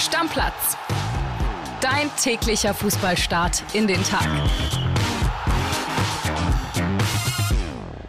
Stammplatz. Dein täglicher Fußballstart in den Tag.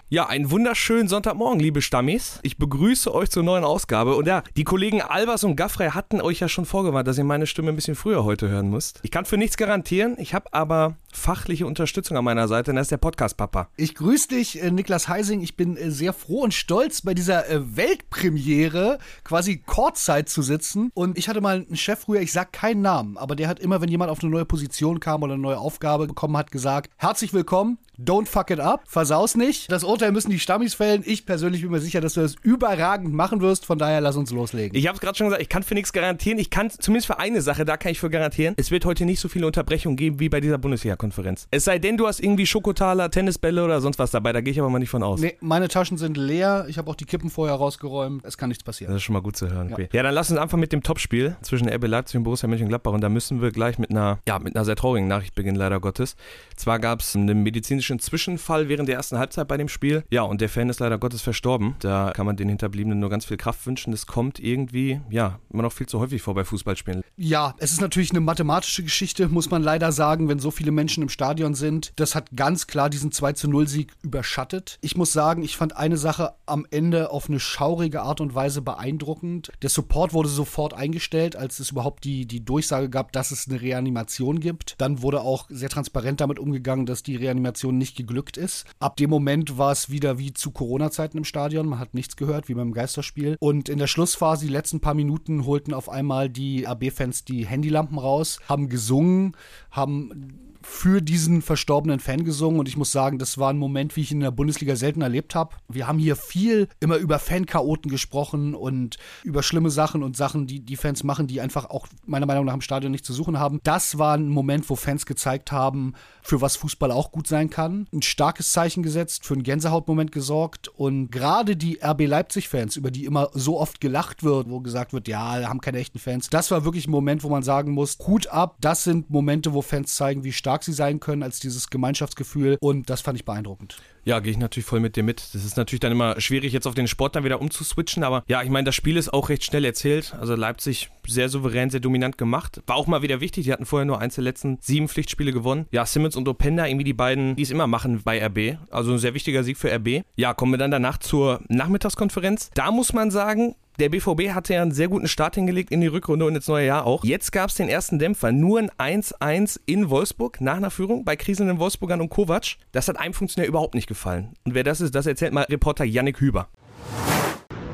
Ja, einen wunderschönen Sonntagmorgen, liebe Stammis. Ich begrüße euch zur neuen Ausgabe. Und ja, die Kollegen Albers und Gaffrey hatten euch ja schon vorgewarnt, dass ihr meine Stimme ein bisschen früher heute hören müsst. Ich kann für nichts garantieren. Ich habe aber fachliche Unterstützung an meiner Seite. Und das ist der Podcast-Papa. Ich grüße dich, äh, Niklas Heising. Ich bin äh, sehr froh und stolz, bei dieser äh, Weltpremiere quasi Kurzzeit zu sitzen. Und ich hatte mal einen Chef früher, ich sag keinen Namen, aber der hat immer, wenn jemand auf eine neue Position kam oder eine neue Aufgabe bekommen hat, gesagt, herzlich willkommen, don't fuck it up, versaus nicht. Das Urteil müssen die Stammis fällen. Ich persönlich bin mir sicher, dass du das überragend machen wirst. Von daher lass uns loslegen. Ich habe es gerade schon gesagt, ich kann für nichts garantieren. Ich kann zumindest für eine Sache, da kann ich für garantieren. Es wird heute nicht so viele Unterbrechungen geben wie bei dieser Bundesliga-Konferenz. Es sei denn, du hast irgendwie Schokotaler, Tennisbälle oder sonst was dabei. Da gehe ich aber mal nicht von aus. Nee, meine Taschen sind leer. Ich habe auch die Kippen vorher rausgeräumt. Es kann nichts passieren. Das ist schon mal gut zu hören. Okay. Ja, dann lass uns einfach mit dem Topspiel zwischen RB Leipzig und Borussia Mönchengladbach. Und da müssen wir gleich mit einer, ja, mit einer sehr traurigen Nachricht beginnen, leider Gottes. Zwar gab es einen medizinischen Zwischenfall während der ersten Halbzeit bei dem Spiel. Ja, und der Fan ist leider Gottes verstorben. Da kann man den Hinterbliebenen nur ganz viel Kraft wünschen. Das kommt irgendwie, ja, immer noch viel zu häufig vor bei Fußballspielen. Ja, es ist natürlich eine mathematische Geschichte, muss man leider sagen, wenn so viele Menschen im Stadion sind. Das hat ganz klar diesen 2 zu 0 Sieg überschattet. Ich muss sagen, ich fand eine Sache am Ende auf eine schaurige Art und Weise beeindruckend. Der Support wurde sofort eingestellt, als es überhaupt die, die Durchsage gab, dass es eine Reanimation gibt. Dann wurde auch sehr transparent damit umgegangen, dass die Reanimation nicht geglückt ist. Ab dem Moment war es wieder wie zu Corona-Zeiten im Stadion. Man hat nichts gehört, wie beim Geisterspiel. Und in der Schlussphase, die letzten paar Minuten, holten auf einmal die AB-Fans die Handylampen raus, haben gesungen, haben für diesen verstorbenen Fan gesungen und ich muss sagen, das war ein Moment, wie ich ihn in der Bundesliga selten erlebt habe. Wir haben hier viel immer über Fanchaoten gesprochen und über schlimme Sachen und Sachen, die die Fans machen, die einfach auch meiner Meinung nach im Stadion nicht zu suchen haben. Das war ein Moment, wo Fans gezeigt haben, für was Fußball auch gut sein kann. Ein starkes Zeichen gesetzt, für einen Gänsehautmoment gesorgt und gerade die RB Leipzig-Fans, über die immer so oft gelacht wird, wo gesagt wird, ja, haben keine echten Fans. Das war wirklich ein Moment, wo man sagen muss, Hut ab, das sind Momente, wo Fans zeigen, wie stark stark sie sein können, als dieses Gemeinschaftsgefühl. Und das fand ich beeindruckend. Ja, gehe ich natürlich voll mit dir mit. Das ist natürlich dann immer schwierig, jetzt auf den Sport dann wieder umzuswitchen. Aber ja, ich meine, das Spiel ist auch recht schnell erzählt. Also Leipzig sehr souverän, sehr dominant gemacht. War auch mal wieder wichtig. Die hatten vorher nur eins der letzten sieben Pflichtspiele gewonnen. Ja, Simmons und Openda, irgendwie die beiden, die es immer machen bei RB. Also ein sehr wichtiger Sieg für RB. Ja, kommen wir dann danach zur Nachmittagskonferenz. Da muss man sagen, der BVB hatte ja einen sehr guten Start hingelegt in die Rückrunde und ins neue Jahr auch. Jetzt gab es den ersten Dämpfer. Nur ein 1-1 in Wolfsburg nach einer Führung bei kriselnden Wolfsburgern und Kovac. Das hat einem Funktionär überhaupt nicht gefallen. Und wer das ist, das erzählt mal Reporter Yannick Hüber.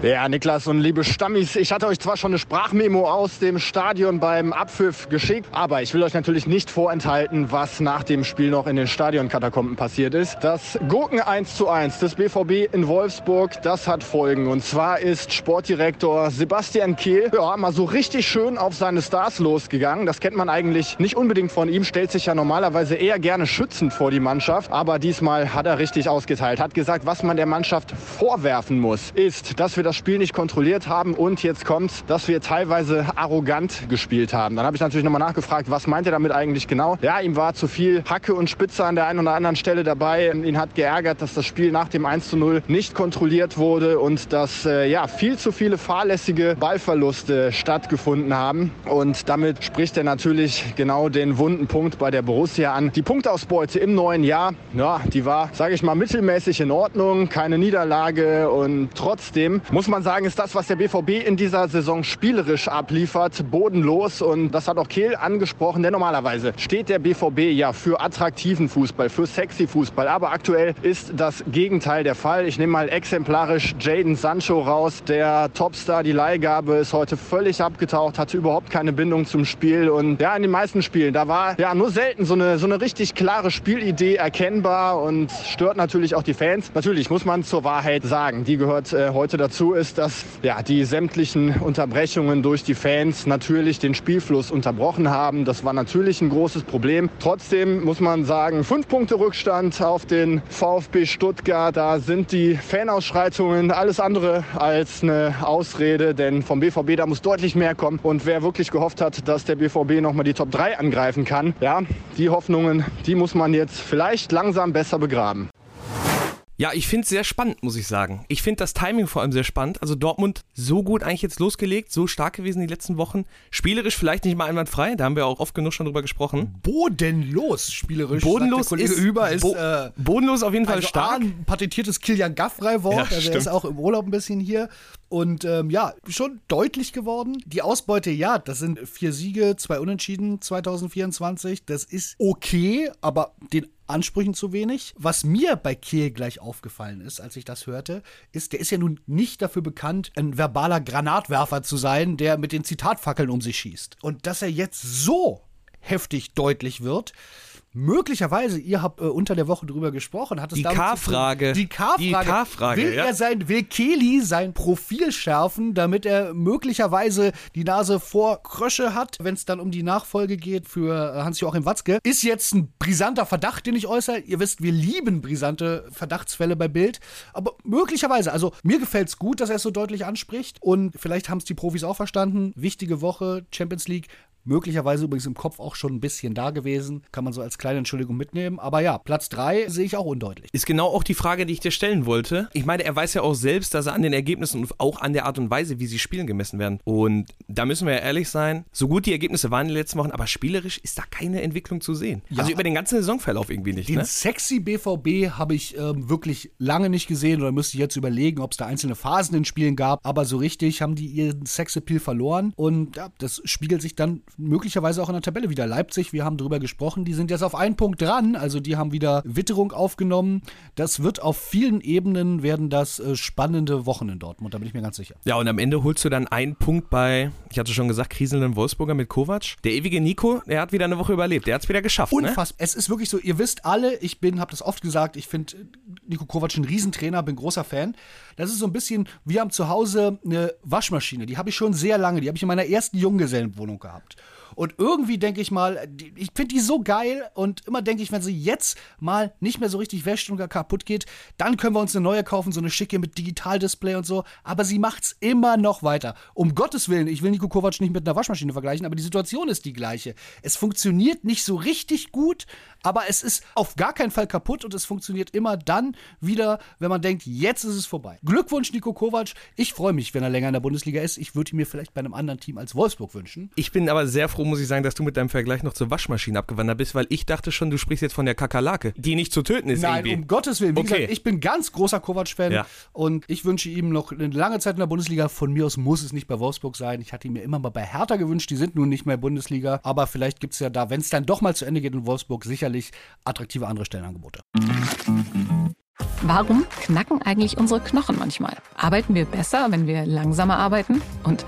Ja, Niklas und liebe Stammis, ich hatte euch zwar schon eine Sprachmemo aus dem Stadion beim Abpfiff geschickt, aber ich will euch natürlich nicht vorenthalten, was nach dem Spiel noch in den Stadionkatakomben passiert ist. Das Gurken 1 zu 1 des BVB in Wolfsburg, das hat Folgen. Und zwar ist Sportdirektor Sebastian Kehl ja, mal so richtig schön auf seine Stars losgegangen. Das kennt man eigentlich nicht unbedingt von ihm, stellt sich ja normalerweise eher gerne schützend vor die Mannschaft. Aber diesmal hat er richtig ausgeteilt, hat gesagt, was man der Mannschaft vorwerfen muss, ist, dass wir das Spiel nicht kontrolliert haben und jetzt kommt, dass wir teilweise arrogant gespielt haben. Dann habe ich natürlich nochmal nachgefragt, was meint er damit eigentlich genau? Ja, ihm war zu viel Hacke und Spitze an der einen oder anderen Stelle dabei. Ihn hat geärgert, dass das Spiel nach dem 1 zu 0 nicht kontrolliert wurde und dass äh, ja, viel zu viele fahrlässige Ballverluste stattgefunden haben. Und damit spricht er natürlich genau den wunden Punkt bei der Borussia an. Die Punktausbeute im neuen Jahr, ja, die war, sage ich mal, mittelmäßig in Ordnung, keine Niederlage und trotzdem muss man sagen, ist das, was der BVB in dieser Saison spielerisch abliefert, bodenlos. Und das hat auch Kehl angesprochen, denn normalerweise steht der BVB ja für attraktiven Fußball, für sexy Fußball. Aber aktuell ist das Gegenteil der Fall. Ich nehme mal exemplarisch Jaden Sancho raus. Der Topstar, die Leihgabe ist heute völlig abgetaucht, hatte überhaupt keine Bindung zum Spiel. Und ja, in den meisten Spielen, da war ja nur selten so eine, so eine richtig klare Spielidee erkennbar und stört natürlich auch die Fans. Natürlich muss man zur Wahrheit sagen, die gehört äh, heute dazu ist, dass ja, die sämtlichen Unterbrechungen durch die Fans natürlich den Spielfluss unterbrochen haben. Das war natürlich ein großes Problem. Trotzdem muss man sagen, fünf Punkte Rückstand auf den VfB Stuttgart. Da sind die Fanausschreitungen alles andere als eine Ausrede, denn vom BVB da muss deutlich mehr kommen. Und wer wirklich gehofft hat, dass der BVB nochmal die Top 3 angreifen kann, ja, die Hoffnungen, die muss man jetzt vielleicht langsam besser begraben. Ja, ich finde es sehr spannend, muss ich sagen. Ich finde das Timing vor allem sehr spannend. Also Dortmund so gut eigentlich jetzt losgelegt, so stark gewesen die letzten Wochen. Spielerisch vielleicht nicht mal einwandfrei, da haben wir auch oft genug schon drüber gesprochen. Bodenlos spielerisch. Bodenlos ist, über ist bo äh, bodenlos auf jeden Fall also stark. Ein patentiertes Kilian Gaffrey-Wort. Ja, also er ist auch im Urlaub ein bisschen hier. Und ähm, ja, schon deutlich geworden. Die Ausbeute, ja, das sind vier Siege, zwei Unentschieden 2024. Das ist okay, aber den Ansprüchen zu wenig. Was mir bei Kehl gleich aufgefallen ist, als ich das hörte, ist, der ist ja nun nicht dafür bekannt, ein verbaler Granatwerfer zu sein, der mit den Zitatfackeln um sich schießt. Und dass er jetzt so heftig deutlich wird, Möglicherweise, ihr habt äh, unter der Woche drüber gesprochen, hat es Die K-Frage. Die K-Frage, Will ja. er sein, will Kelly sein Profil schärfen, damit er möglicherweise die Nase vor Krösche hat, wenn es dann um die Nachfolge geht für äh, Hans-Joachim Watzke? Ist jetzt ein brisanter Verdacht, den ich äußere. Ihr wisst, wir lieben brisante Verdachtsfälle bei Bild. Aber möglicherweise, also mir gefällt es gut, dass er es so deutlich anspricht. Und vielleicht haben es die Profis auch verstanden. Wichtige Woche, Champions League. Möglicherweise übrigens im Kopf auch schon ein bisschen da gewesen. Kann man so als kleine Entschuldigung mitnehmen. Aber ja, Platz 3 sehe ich auch undeutlich. Ist genau auch die Frage, die ich dir stellen wollte. Ich meine, er weiß ja auch selbst, dass er an den Ergebnissen und auch an der Art und Weise, wie sie spielen, gemessen werden. Und da müssen wir ja ehrlich sein, so gut die Ergebnisse waren in den letzten Wochen, aber spielerisch ist da keine Entwicklung zu sehen. Ja. Also über den ganzen Saisonverlauf irgendwie nicht. Den Ne? sexy BVB habe ich ähm, wirklich lange nicht gesehen oder müsste ich jetzt überlegen, ob es da einzelne Phasen in Spielen gab. Aber so richtig haben die ihren Sexappeal verloren und ja, das spiegelt sich dann möglicherweise auch in der Tabelle wieder. Leipzig, wir haben drüber gesprochen, die sind jetzt auf einen Punkt dran, also die haben wieder Witterung aufgenommen. Das wird auf vielen Ebenen werden das äh, spannende Wochen in Dortmund, da bin ich mir ganz sicher. Ja, und am Ende holst du dann einen Punkt bei, ich hatte schon gesagt, kriselnden Wolfsburger mit Kovac. Der ewige Nico, der hat wieder eine Woche überlebt. Der hat es wieder geschafft. Ne? Unfassbar. Es ist wirklich so, ihr wisst alle, ich bin, habe das oft gesagt, ich finde Nico Kovac ein Riesentrainer, bin großer Fan. Das ist so ein bisschen, wir haben zu Hause eine Waschmaschine, die habe ich schon sehr lange, die habe ich in meiner ersten Junggesellenwohnung gehabt. Und irgendwie denke ich mal, ich finde die so geil und immer denke ich, wenn sie jetzt mal nicht mehr so richtig wäscht und gar kaputt geht, dann können wir uns eine neue kaufen, so eine schicke mit Digitaldisplay und so. Aber sie macht's immer noch weiter. Um Gottes Willen, ich will Nico Kovac nicht mit einer Waschmaschine vergleichen, aber die Situation ist die gleiche. Es funktioniert nicht so richtig gut, aber es ist auf gar keinen Fall kaputt und es funktioniert immer dann wieder, wenn man denkt, jetzt ist es vorbei. Glückwunsch, Nico Kovac. Ich freue mich, wenn er länger in der Bundesliga ist. Ich würde ihn mir vielleicht bei einem anderen Team als Wolfsburg wünschen. Ich bin aber sehr froh, muss ich sagen, dass du mit deinem Vergleich noch zur Waschmaschine abgewandert bist, weil ich dachte schon, du sprichst jetzt von der Kakerlake, die nicht zu töten ist Nein, irgendwie. um Gottes Willen. Wie Okay. gesagt, ich bin ganz großer Kovac-Fan Ja. und ich wünsche ihm noch eine lange Zeit in der Bundesliga. Von mir aus muss es nicht bei Wolfsburg sein. Ich hatte ihn mir immer mal bei Hertha gewünscht. Die sind nun nicht mehr Bundesliga. Aber vielleicht gibt es ja da, wenn es dann doch mal zu Ende geht in Wolfsburg, sicherlich attraktive andere Stellenangebote. Warum knacken eigentlich unsere Knochen manchmal? Arbeiten wir besser, wenn wir langsamer arbeiten? Und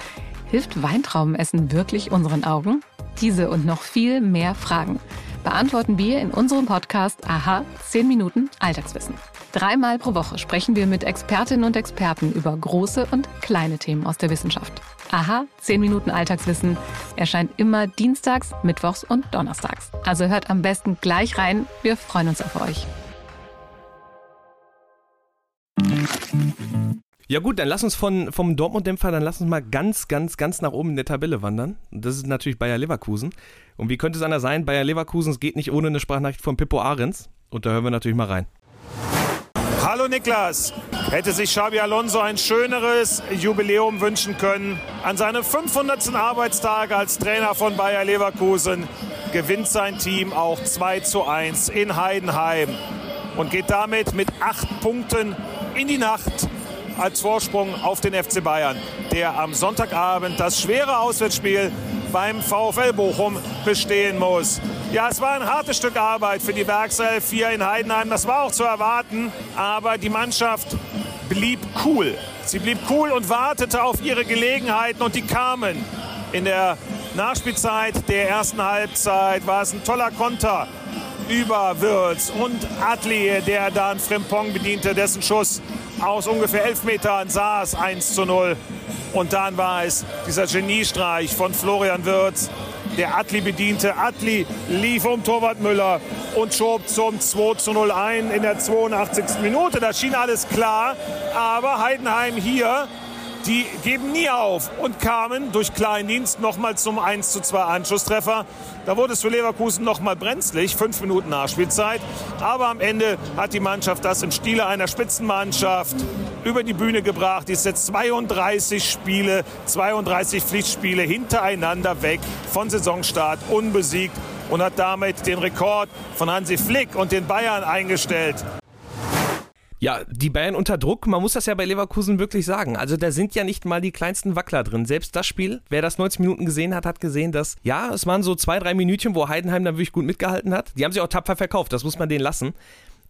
hilft Weintraubenessen wirklich unseren Augen? Diese und noch viel mehr Fragen beantworten wir in unserem Podcast Aha 10 Minuten Alltagswissen. Dreimal pro Woche sprechen wir mit Expertinnen und Experten über große und kleine Themen aus der Wissenschaft. Aha 10 Minuten Alltagswissen erscheint immer dienstags, mittwochs und donnerstags. Also hört am besten gleich rein. Wir freuen uns auf euch. Ja gut, dann lass uns von, vom Dortmund-Dämpfer, dann lass uns mal ganz, ganz, ganz nach oben in der Tabelle wandern. Das ist natürlich Bayer Leverkusen. Und wie könnte es anders sein? Bayer Leverkusen, es geht nicht ohne eine Sprachnachricht von Pippo Ahrens. Und da hören wir natürlich mal rein. Hallo Niklas. Hätte sich Xabi Alonso ein schöneres Jubiläum wünschen können. An seinem 500. Arbeitstag als Trainer von Bayer Leverkusen gewinnt sein Team auch 2 zu 1 in Heidenheim und geht damit mit acht Punkten in die Nacht als Vorsprung auf den FC Bayern, der am Sonntagabend das schwere Auswärtsspiel beim VfL Bochum bestehen muss. Ja, es war ein hartes Stück Arbeit für die Werkself hier in Heidenheim. Das war auch zu erwarten. Aber die Mannschaft blieb cool. Sie blieb cool und wartete auf ihre Gelegenheiten und die kamen. In der Nachspielzeit der ersten Halbzeit war es ein toller Konter über Würz und Adli, der dann Frimpong bediente, dessen Schuss aus ungefähr 11 Metern saß 1 zu 0. Und dann war es dieser Geniestreich von Florian Würz, der Adli bediente. Adli lief um Torwart Müller und schob zum 2 zu 0 ein in der 82. Minute. Da schien alles klar. Aber Heidenheim hier die geben nie auf und kamen durch Kleindienst nochmal zum 1 zu 2 Anschlusstreffer. Da wurde es für Leverkusen nochmal brenzlig, fünf Minuten Nachspielzeit. Aber am Ende hat die Mannschaft das im Stile einer Spitzenmannschaft über die Bühne gebracht. Die ist jetzt 32 Spiele, 32 Pflichtspiele hintereinander weg von Saisonstart unbesiegt und hat damit den Rekord von Hansi Flick und den Bayern eingestellt. Ja, die Bayern unter Druck, man muss das ja bei Leverkusen wirklich sagen. Also da sind ja nicht mal die kleinsten Wackler drin. Selbst das Spiel, wer das 90 Minuten gesehen hat, hat gesehen, dass, ja, es waren so zwei, drei Minütchen, wo Heidenheim dann wirklich gut mitgehalten hat. Die haben sich auch tapfer verkauft, das muss man denen lassen.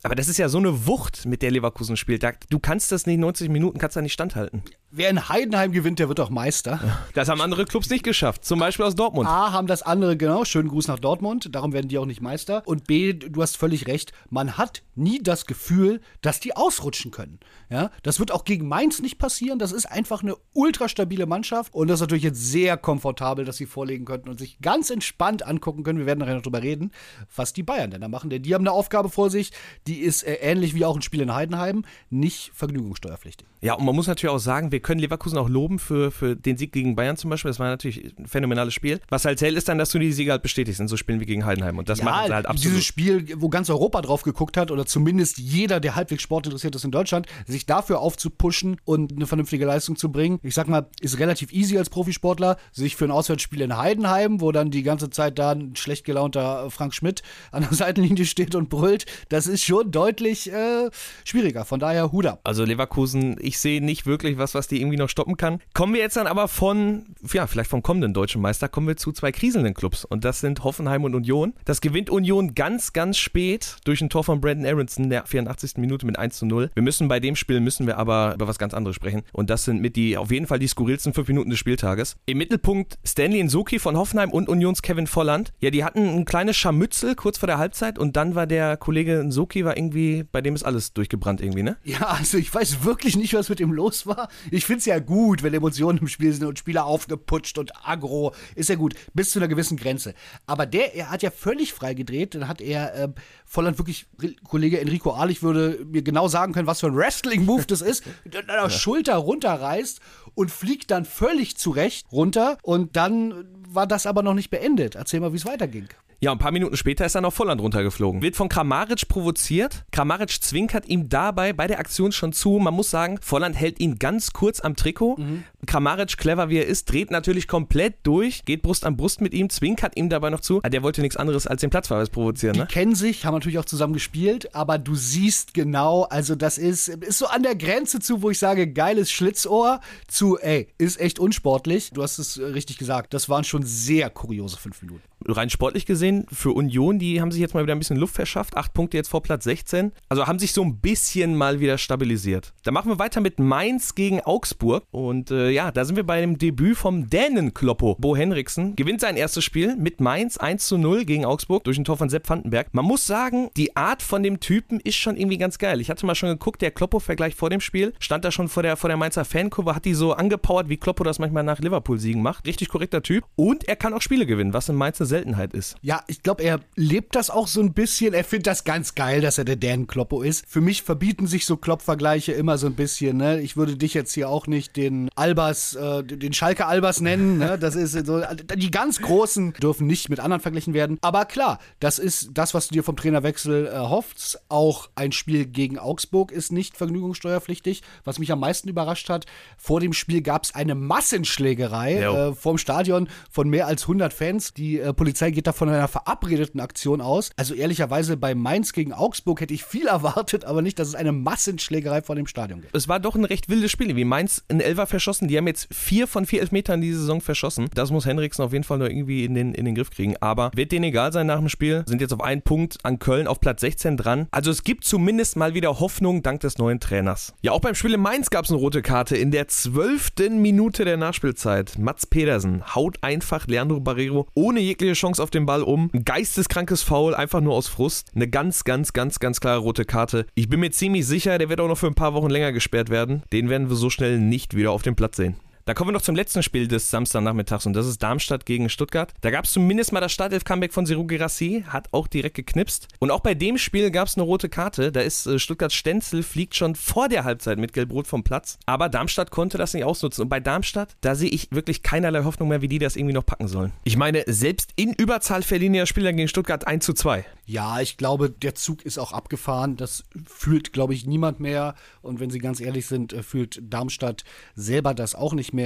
Aber das ist ja so eine Wucht, mit der Leverkusen spielt. Du kannst das nicht 90 Minuten, kannst da nicht standhalten. Wer in Heidenheim gewinnt, der wird auch Meister. Das haben andere Clubs nicht geschafft. Zum Beispiel aus Dortmund. A, haben das andere, genau. Schönen Gruß nach Dortmund. Darum werden die auch nicht Meister. Und B, du hast völlig recht. Man hat nie das Gefühl, dass die ausrutschen können. Ja, das wird auch gegen Mainz nicht passieren. Das ist einfach eine ultra stabile Mannschaft. Und das ist natürlich jetzt sehr komfortabel, dass sie vorlegen könnten und sich ganz entspannt angucken können. Wir werden nachher noch drüber reden, was die Bayern denn da machen. Denn die haben eine Aufgabe vor sich, die ist äh, ähnlich wie auch ein Spiel in Heidenheim, nicht vergnügungssteuerpflichtig. Ja, und man muss natürlich auch sagen, wir können Leverkusen auch loben für, für den Sieg gegen Bayern zum Beispiel. Das war natürlich ein phänomenales Spiel. Was halt zählt, ist dann, dass du die Siege halt bestätigst in so Spielen wie gegen Heidenheim. Und das ja, machen sie halt absolut. Dieses Spiel, wo ganz Europa drauf geguckt hat, oder zumindest jeder, der halbwegs Sport interessiert ist in Deutschland, sich dafür aufzupushen und eine vernünftige Leistung zu bringen, ich sag mal, ist relativ easy als Profisportler, sich für ein Auswärtsspiel in Heidenheim, wo dann die ganze Zeit da ein schlecht gelaunter Frank Schmidt an der Seitenlinie steht und brüllt, das ist schon deutlich äh, schwieriger. Von daher Huda. Also Leverkusen, ich sehe nicht wirklich was, was die irgendwie noch stoppen kann. Kommen wir jetzt dann aber von, ja, vielleicht vom kommenden deutschen Meister, kommen wir zu zwei kriselnden Clubs. Und das sind Hoffenheim und Union. Das gewinnt Union ganz, ganz spät durch ein Tor von Brandon Aronson, der 84. Minute mit 1 zu 0. Wir müssen bei dem Spiel, müssen wir aber über was ganz anderes sprechen. Und das sind mit die, auf jeden Fall die skurrilsten fünf Minuten des Spieltages. Im Mittelpunkt Stanley Nsuki von Hoffenheim und Unions Kevin Volland. Ja, die hatten ein kleines Scharmützel kurz vor der Halbzeit und dann war der Kollege Nsuki war irgendwie, bei dem ist alles durchgebrannt irgendwie, ne? Ja, also ich weiß wirklich nicht, was mit ihm los war. Ich finde es ja gut, wenn Emotionen im Spiel sind und Spieler aufgeputscht und aggro. Ist ja gut, bis zu einer gewissen Grenze. Aber der, er hat ja völlig frei gedreht. Dann hat er äh, Volland wirklich, Kollege Enrico Ahlich würde mir genau sagen können, was für ein Wrestling-Move das ist. Der ja. Schulter runterreißt und fliegt dann völlig zurecht runter. Und dann war das aber noch nicht beendet. Erzähl mal, wie es weiterging. Ja, ein paar Minuten später ist er noch Volland runtergeflogen. Wird von Kramaric provoziert. Kramaric zwinkert ihm dabei bei der Aktion schon zu. Man muss sagen, Volland hält ihn ganz kurz am Trikot. Mhm. Kramaric, clever wie er ist, dreht natürlich komplett durch, geht Brust an Brust mit ihm, zwinkert ihm dabei noch zu. Ah, der wollte nichts anderes als den Platzverweis provozieren, ne? Die kennen sich, haben natürlich auch zusammen gespielt, aber du siehst genau, also das ist, ist so an der Grenze zu, wo ich sage, geiles Schlitzohr, zu, ey, ist echt unsportlich. Du hast es äh, richtig gesagt, das waren schon sehr kuriose fünf Minuten rein sportlich gesehen, für Union, die haben sich jetzt mal wieder ein bisschen Luft verschafft. Acht Punkte jetzt vor Platz 16. Also haben sich so ein bisschen mal wieder stabilisiert. Dann machen wir weiter mit Mainz gegen Augsburg. Und äh, ja, da sind wir bei dem Debüt vom Dänen-Kloppo. Bo Henriksen gewinnt sein erstes Spiel mit Mainz 1 zu 0 gegen Augsburg durch ein Tor von Sepp Vandenberg. Man muss sagen, die Art von dem Typen ist schon irgendwie ganz geil. Ich hatte mal schon geguckt, der Kloppo-Vergleich vor dem Spiel, stand da schon vor der, vor der Mainzer Fankurve, hat die so angepowert, wie Kloppo das manchmal nach Liverpool-Siegen macht. Richtig korrekter Typ. Und er kann auch Spiele gewinnen, was in Mainz eine Seltenheit ist. Ja, ich glaube, er lebt das auch so ein bisschen. Er findet das ganz geil, dass er der Dan Kloppo ist. Für mich verbieten sich so Klopp-Vergleiche immer so ein bisschen. Ne? Ich würde dich jetzt hier auch nicht den Albers, äh, den Schalke Albers nennen. Ne? Das ist so, die ganz Großen dürfen nicht mit anderen verglichen werden. Aber klar, das ist das, was du dir vom Trainerwechsel erhoffst. Äh, auch ein Spiel gegen Augsburg ist nicht vergnügungssteuerpflichtig. Was mich am meisten überrascht hat, vor dem Spiel gab es eine Massenschlägerei äh, vorm Stadion von mehr als 100 Fans. Die äh, Polizei geht da von einer verabredeten Aktion aus. Also ehrlicherweise bei Mainz gegen Augsburg hätte ich viel erwartet, aber nicht, dass es eine Massenschlägerei vor dem Stadion gibt. Es war doch ein recht wildes Spiel. Wie Mainz in Elfer verschossen. Die haben jetzt vier von vier Elfmetern diese Saison verschossen. Das muss Henriksen auf jeden Fall nur irgendwie in den, in den Griff kriegen. Aber wird denen egal sein nach dem Spiel. Sind jetzt auf einen Punkt an Köln auf Platz 16 dran. Also es gibt zumindest mal wieder Hoffnung dank des neuen Trainers. Ja, auch beim Spiel in Mainz gab es eine rote Karte in der zwölften Minute der Nachspielzeit. Mats Pedersen haut einfach Leandro Barrero ohne jegliche Chance auf den Ball um. Ein geisteskrankes Foul, einfach nur aus Frust. Eine ganz, ganz, ganz, ganz klare rote Karte. Ich bin mir ziemlich sicher, der wird auch noch für ein paar Wochen länger gesperrt werden. Den werden wir so schnell nicht wieder auf dem Platz sehen. Da kommen wir noch zum letzten Spiel des Samstagnachmittags und das ist Darmstadt gegen Stuttgart. Da gab es zumindest mal das Startelf-Comeback von Seru Girassi, hat auch direkt geknipst. Und auch bei dem Spiel gab es eine rote Karte. Da ist äh, Stuttgarts Stenzel fliegt schon vor der Halbzeit mit Gelb-Rot vom Platz. Aber Darmstadt konnte das nicht ausnutzen. Und bei Darmstadt, da sehe ich wirklich keinerlei Hoffnung mehr, wie die das irgendwie noch packen sollen. Ich meine, selbst in Überzahl verlieren ja Spieler gegen Stuttgart 1 zu 2. Ja, ich glaube, der Zug ist auch abgefahren. Das fühlt, glaube ich, niemand mehr. Und wenn Sie ganz ehrlich sind, äh, fühlt Darmstadt selber das auch nicht mehr.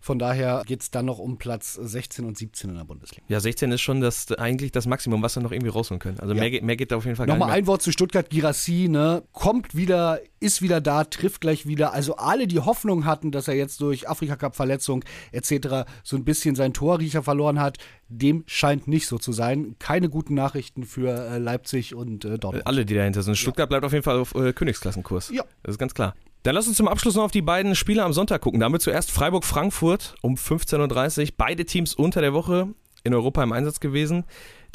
Von daher geht es dann noch um Platz 16 und 17 in der Bundesliga. Ja, 16 ist schon das, eigentlich das Maximum, was wir noch irgendwie rausholen können. Also ja. mehr, mehr geht da auf jeden Fall Nochmal gar nicht. Nochmal ein Wort zu Stuttgart. Girassi, ne, kommt wieder, ist wieder da, trifft gleich wieder. Also alle, die Hoffnung hatten, dass er jetzt durch Afrika-Cup-Verletzung etc. so ein bisschen seinen Torriecher verloren hat, dem scheint nicht so zu sein. Keine guten Nachrichten für äh, Leipzig und äh, Dortmund. Alle, die dahinter sind. Stuttgart ja. bleibt auf jeden Fall auf äh, Königsklassenkurs. Ja. Das ist ganz klar. Dann lass uns zum Abschluss noch auf die beiden Spiele am Sonntag gucken. Da haben wir zuerst Freiburg-Frankfurt um 15.30 Uhr. Beide Teams unter der Woche in Europa im Einsatz gewesen.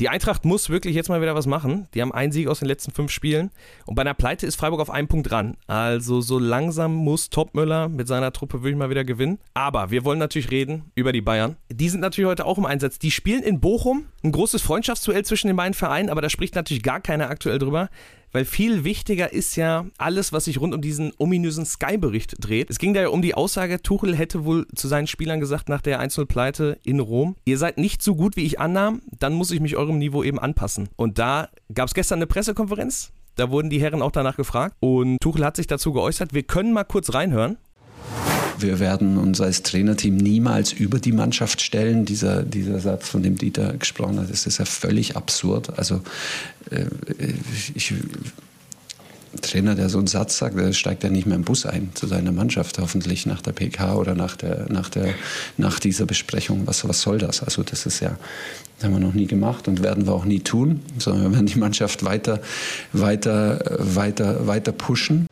Die Eintracht muss wirklich jetzt mal wieder was machen. Die haben einen Sieg aus den letzten fünf Spielen. Und bei einer Pleite ist Freiburg auf einen Punkt dran. Also so langsam muss Topmüller mit seiner Truppe wirklich mal wieder gewinnen. Aber wir wollen natürlich reden über die Bayern. Die sind natürlich heute auch im Einsatz. Die spielen in Bochum. Ein großes Freundschaftsduell zwischen den beiden Vereinen, aber da spricht natürlich gar keiner aktuell drüber weil viel wichtiger ist ja alles, was sich rund um diesen ominösen Sky-Bericht dreht. Es ging da ja um die Aussage, Tuchel hätte wohl zu seinen Spielern gesagt nach der 1-0-Pleite in Rom, ihr seid nicht so gut, wie ich annahm, dann muss ich mich eurem Niveau eben anpassen. Und da gab es gestern eine Pressekonferenz, da wurden die Herren auch danach gefragt und Tuchel hat sich dazu geäußert. Wir können mal kurz reinhören. Wir werden uns als Trainerteam niemals über die Mannschaft stellen. Dieser, dieser Satz, von dem Dieter gesprochen hat, das ist ja völlig absurd. Also äh, ich, Trainer, der so einen Satz sagt, der steigt ja nicht mehr im Bus ein zu seiner Mannschaft, hoffentlich nach der PK oder nach, der, nach, der, nach dieser Besprechung. Was, was soll das? Also das ist ja, das haben wir noch nie gemacht und werden wir auch nie tun, sondern wir werden die Mannschaft weiter, weiter, weiter, weiter pushen.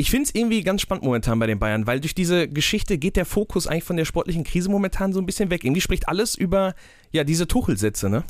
Ich finde es irgendwie ganz spannend momentan bei den Bayern, weil durch diese Geschichte geht der Fokus eigentlich von der sportlichen Krise momentan so ein bisschen weg. Irgendwie spricht alles über ja, diese Tuchel-Sätze, ne?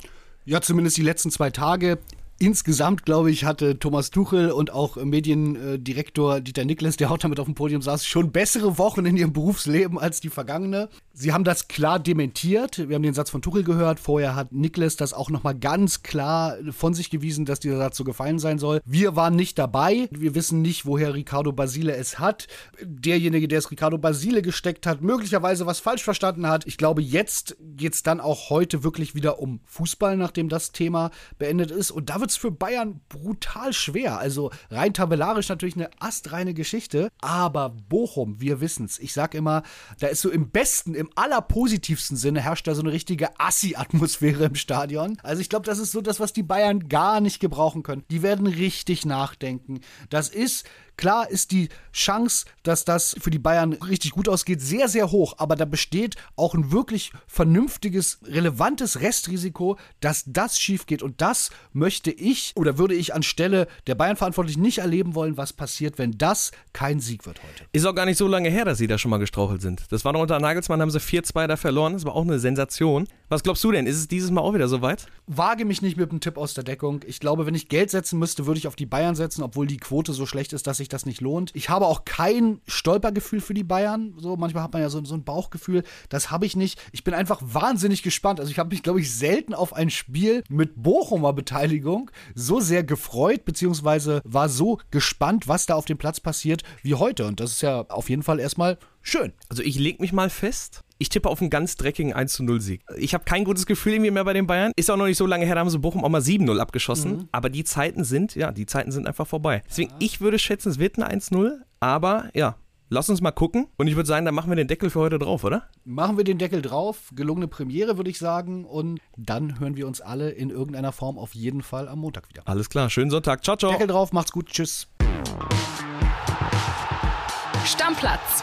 Ja, zumindest die letzten zwei Tage. Insgesamt, glaube ich, hatte Thomas Tuchel und auch Mediendirektor Dieter Niklas, der auch damit auf dem Podium saß, schon bessere Wochen in ihrem Berufsleben als die vergangene. Sie haben das klar dementiert. Wir haben den Satz von Tuchel gehört. Vorher hat Niklas das auch nochmal ganz klar von sich gewiesen, dass dieser Satz so gefallen sein soll. Wir waren nicht dabei. Wir wissen nicht, woher Ricardo Basile es hat. Derjenige, der es Ricardo Basile gesteckt hat, möglicherweise was falsch verstanden hat. Ich glaube, jetzt geht es dann auch heute wirklich wieder um Fußball, nachdem das Thema beendet ist. Und da wird es für Bayern brutal schwer. Also rein tabellarisch natürlich eine astreine Geschichte. Aber Bochum, wir wissen es. Ich sage immer, da ist so im besten, im allerpositivsten Sinne herrscht da so eine richtige Assi-Atmosphäre im Stadion. Also ich glaube, das ist so das, was die Bayern gar nicht gebrauchen können. Die werden richtig nachdenken. Das ist Klar ist die Chance, dass das für die Bayern richtig gut ausgeht, sehr, sehr hoch. Aber da besteht auch ein wirklich vernünftiges, relevantes Restrisiko, dass das schief geht. Und das möchte ich oder würde ich anstelle der Bayern-Verantwortlichen nicht erleben wollen, was passiert, wenn das kein Sieg wird heute. Ist auch gar nicht so lange her, dass sie da schon mal gestrauchelt sind. Das war noch unter Nagelsmann, haben sie 4-2 da verloren. Das war auch eine Sensation. Was glaubst du denn? Ist es dieses Mal auch wieder so weit? Wage mich nicht mit einem Tipp aus der Deckung. Ich glaube, wenn ich Geld setzen müsste, würde ich auf die Bayern setzen, obwohl die Quote so schlecht ist, dass sich das nicht lohnt. Ich habe auch kein Stolpergefühl für die Bayern. So, manchmal hat man ja so, so ein Bauchgefühl. Das habe ich nicht. Ich bin einfach wahnsinnig gespannt. Also ich habe mich, glaube ich, selten auf ein Spiel mit Bochumer Beteiligung so sehr gefreut, beziehungsweise war so gespannt, was da auf dem Platz passiert, wie heute. Und das ist ja auf jeden Fall erstmal schön. Also ich lege mich mal fest. Ich tippe auf einen ganz dreckigen 1 0 Sieg. Ich habe kein gutes Gefühl irgendwie mehr bei den Bayern. Ist auch noch nicht so lange her, da haben sie Bochum auch mal 7-0 abgeschossen. Mhm. Aber die Zeiten sind, ja, die Zeiten sind einfach vorbei. Deswegen, ich würde schätzen, es wird ein 1-0. Aber ja, Lass uns mal gucken. Und ich würde sagen, dann machen wir den Deckel für heute drauf, oder? Machen wir den Deckel drauf. Gelungene Premiere, würde ich sagen. Und dann hören wir uns alle in irgendeiner Form auf jeden Fall am Montag wieder. Alles klar. Schönen Sonntag. Ciao, ciao. Deckel drauf. Macht's gut. Tschüss. Stammplatz.